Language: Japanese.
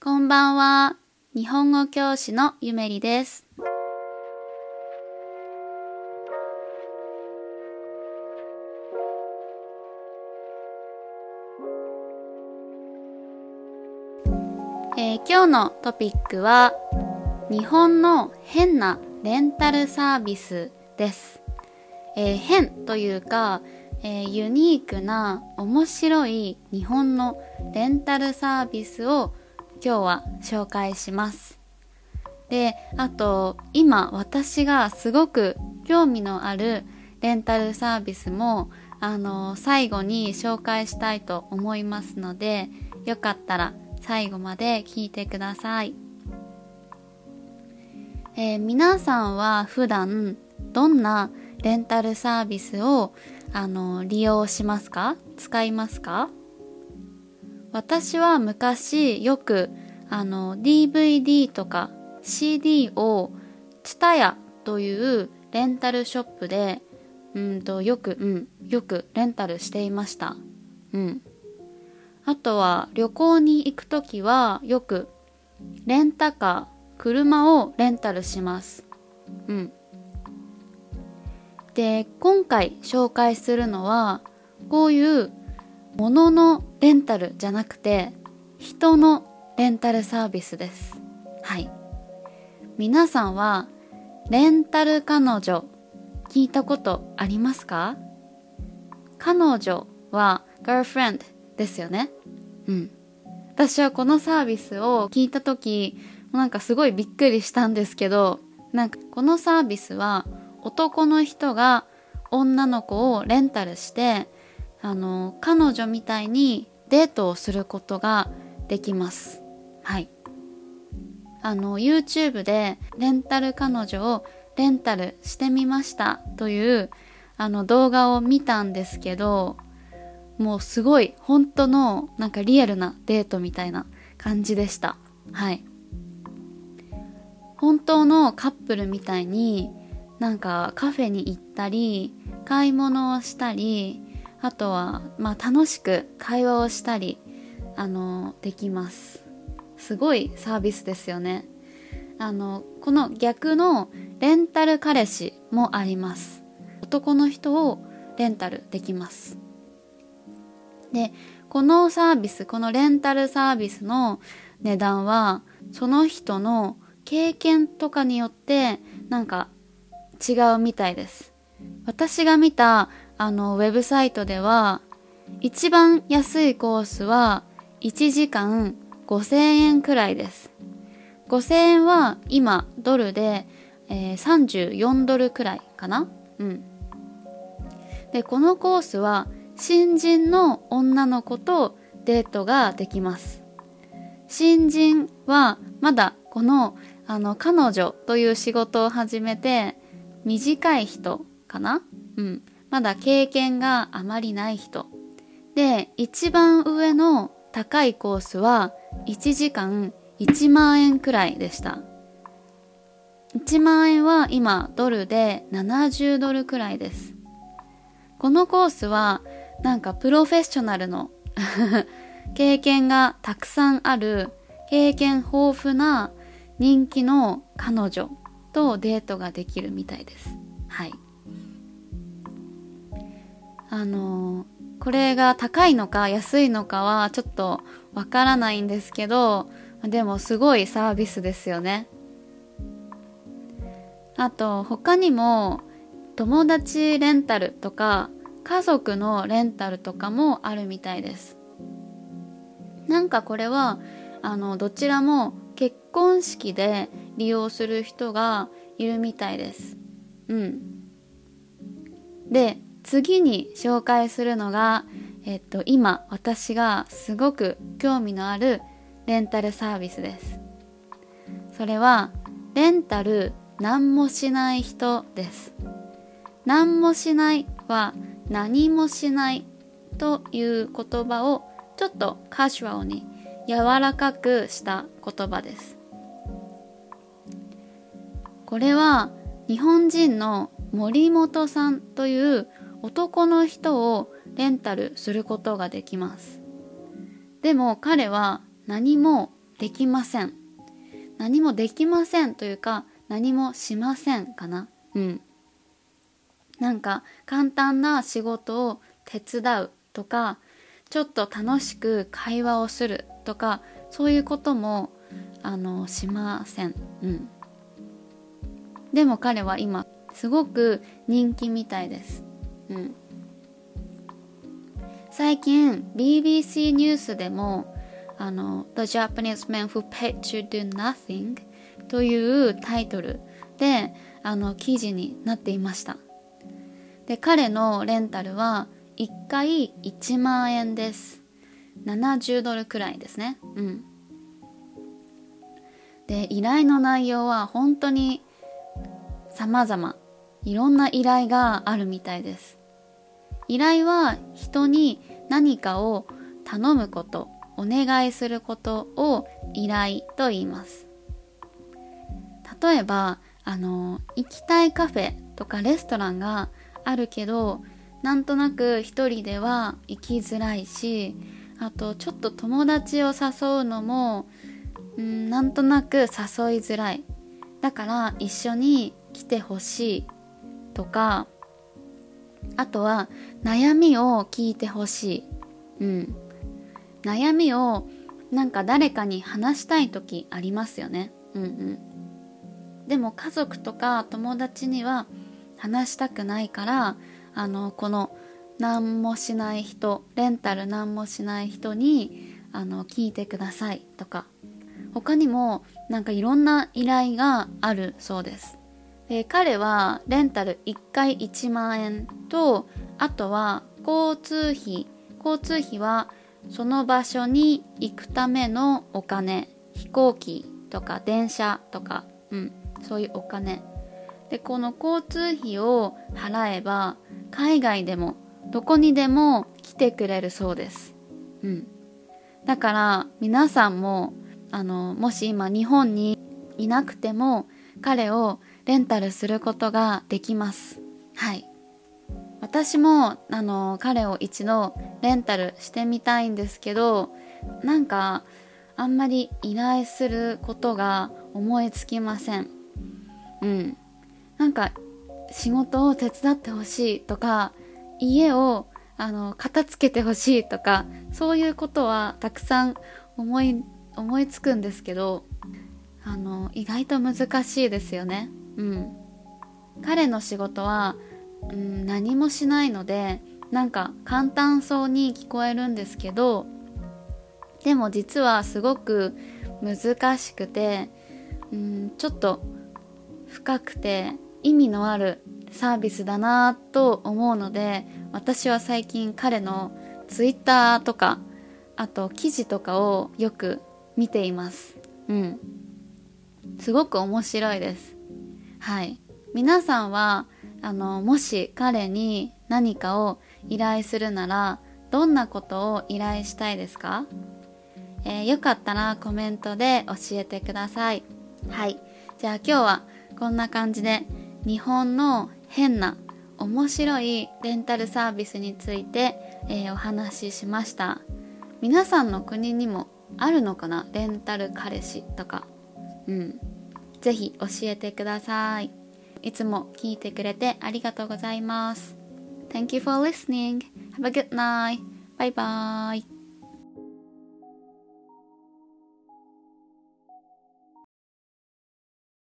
こんばんは。日本語教師のゆめりです。えー今日のトピックは日本の変なレンタルサービスです。えー変というか、えーユニークな面白い日本のレンタルサービスを今日は紹介します。で、あと今私がすごく興味のあるレンタルサービスもあの最後に紹介したいと思いますのでよかったら最後まで聞いてください。えー皆さんは普段どんなレンタルサービスをあの利用しますか？使いますか？私は昔よくあの DVD とか CD を TSUTAYA というレンタルショップでうんとよくうんよくレンタルしていました。うん。あとは旅行に行くときはよくレンタカー車をレンタルします。うん。で今回紹介するのはこういう物のレンタルじゃなくて人のレンタルサービスです。はい。皆さんはレンタル彼女聞いたことありますか？彼女は girlfriend ですよね。うん。私はこのサービスを聞いた時なんかすごいびっくりしたんですけどなんかこのサービスは男の人が女の子をレンタルしてあの彼女みたいにデートをすることができます。はい。あの YouTube でレンタル彼女をレンタルしてみましたというあの動画を見たんですけどもうすごい本当のなんかリアルなデートみたいな感じでした。はい。本当のカップルみたいになんかカフェに行ったり買い物をしたりあとはまあ楽しく会話をしたりあのできます。すごいサービスですよね。あのこの逆のレンタル彼氏もあります。男の人をレンタルできます。でこのサービスこのレンタルサービスの値段はその人の経験とかによってなんか違うみたいです。私が見たあのウェブサイトでは一番安いコースは1時間5000円くらいです。5000円は今ドルで、えー34ドルくらいかな？うん。でこのコースは新人の女の子とデートができます。新人はまだこのあの彼女という仕事を始めて短い人かな？うん。まだ経験があまりない人。で一番上の高いコースは1時間1万円くらいでした。1万円は今ドルで70ドルくらいです。このコースはなんかプロフェッショナルの 経験がたくさんある経験豊富な人気の彼女とデートができるみたいです。はい。あのこれが高いのか安いのかはちょっとわからないんですけどでもすごいサービスですよね。あと他にも友達レンタルとか家族のレンタルとかもあるみたいです。なんかこれはあのどちらも結婚式で利用する人がいるみたいです。うん。で次に紹介するのが、えっと、今私がすごく興味のあるレンタルサービスです。それはレンタル何もしない人です。何もしないは何もしないという言葉をちょっとカジュアルに柔らかくした言葉です。これは日本人の森本さんという男の人をレンタルすることができます。でも彼は何もできません。何もできませんというか何もしませんかな。うん。なんか簡単な仕事を手伝うとかちょっと楽しく会話をするとかそういうこともあのしません。うん。でも彼は今すごく人気みたいです。うん。最近 BBC ニュースでもあの The Japanese Man Who Paid to Do Nothing というタイトルであの記事になっていました。で彼のレンタルは1回1万円です。70ドルくらいですね。うん。で依頼の内容は本当に様々。いろんな依頼があるみたいです。依頼は人に何かを頼むことお願いすることを依頼と言います。例えばあの行きたいカフェとかレストランがあるけどなんとなく一人では行きづらいしあとちょっと友達を誘うのもうんなんとなく誘いづらい。だから一緒に来てほしいとかあとは悩みを聞いてほしい。うん。悩みをなんか誰かに話したい時ありますよね。うんうん。でも家族とか友達には話したくないから、あの、この何もしない人、レンタル何もしない人にあの聞いてくださいとか。他にもなんかいろんな依頼があるそうです。で彼はレンタル1回1万円とあとは交通費。交通費はその場所に行くためのお金。飛行機とか電車とか、うん、そういうお金。でこの交通費を払えば海外でもどこにでも来てくれるそうです、うん、だから皆さんもあのもし今日本にいなくても彼をレンタルすることができます。はい。私もあの彼を一度レンタルしてみたいんですけどなんかあんまり依頼することが思いつきません。うん。なんか仕事を手伝ってほしいとか家をあの片付けてほしいとかそういうことはたくさん思い思いつくんですけどあの意外と難しいですよね。うん。彼の仕事は、うん、何もしないのでなんか簡単そうに聞こえるんですけどでも実はすごく難しくて、うん、ちょっと深くて意味のあるサービスだなと思うので私は最近彼のツイッターとかあと記事とかをよく見ています。うん。すごく面白いです。はい。皆さんはあのもし彼に何かを依頼するならどんなことを依頼したいですか、えー、よかったらコメントで教えてください。はい。じゃあ今日はこんな感じで日本の変な面白いレンタルサービスについて、えー、お話ししました。皆さんの国にもあるのかな？レンタル彼氏とか。うんぜひ教えてください。いつも聞いてくれてありがとうございます。Thank you for listening. Have a good night. Bye bye.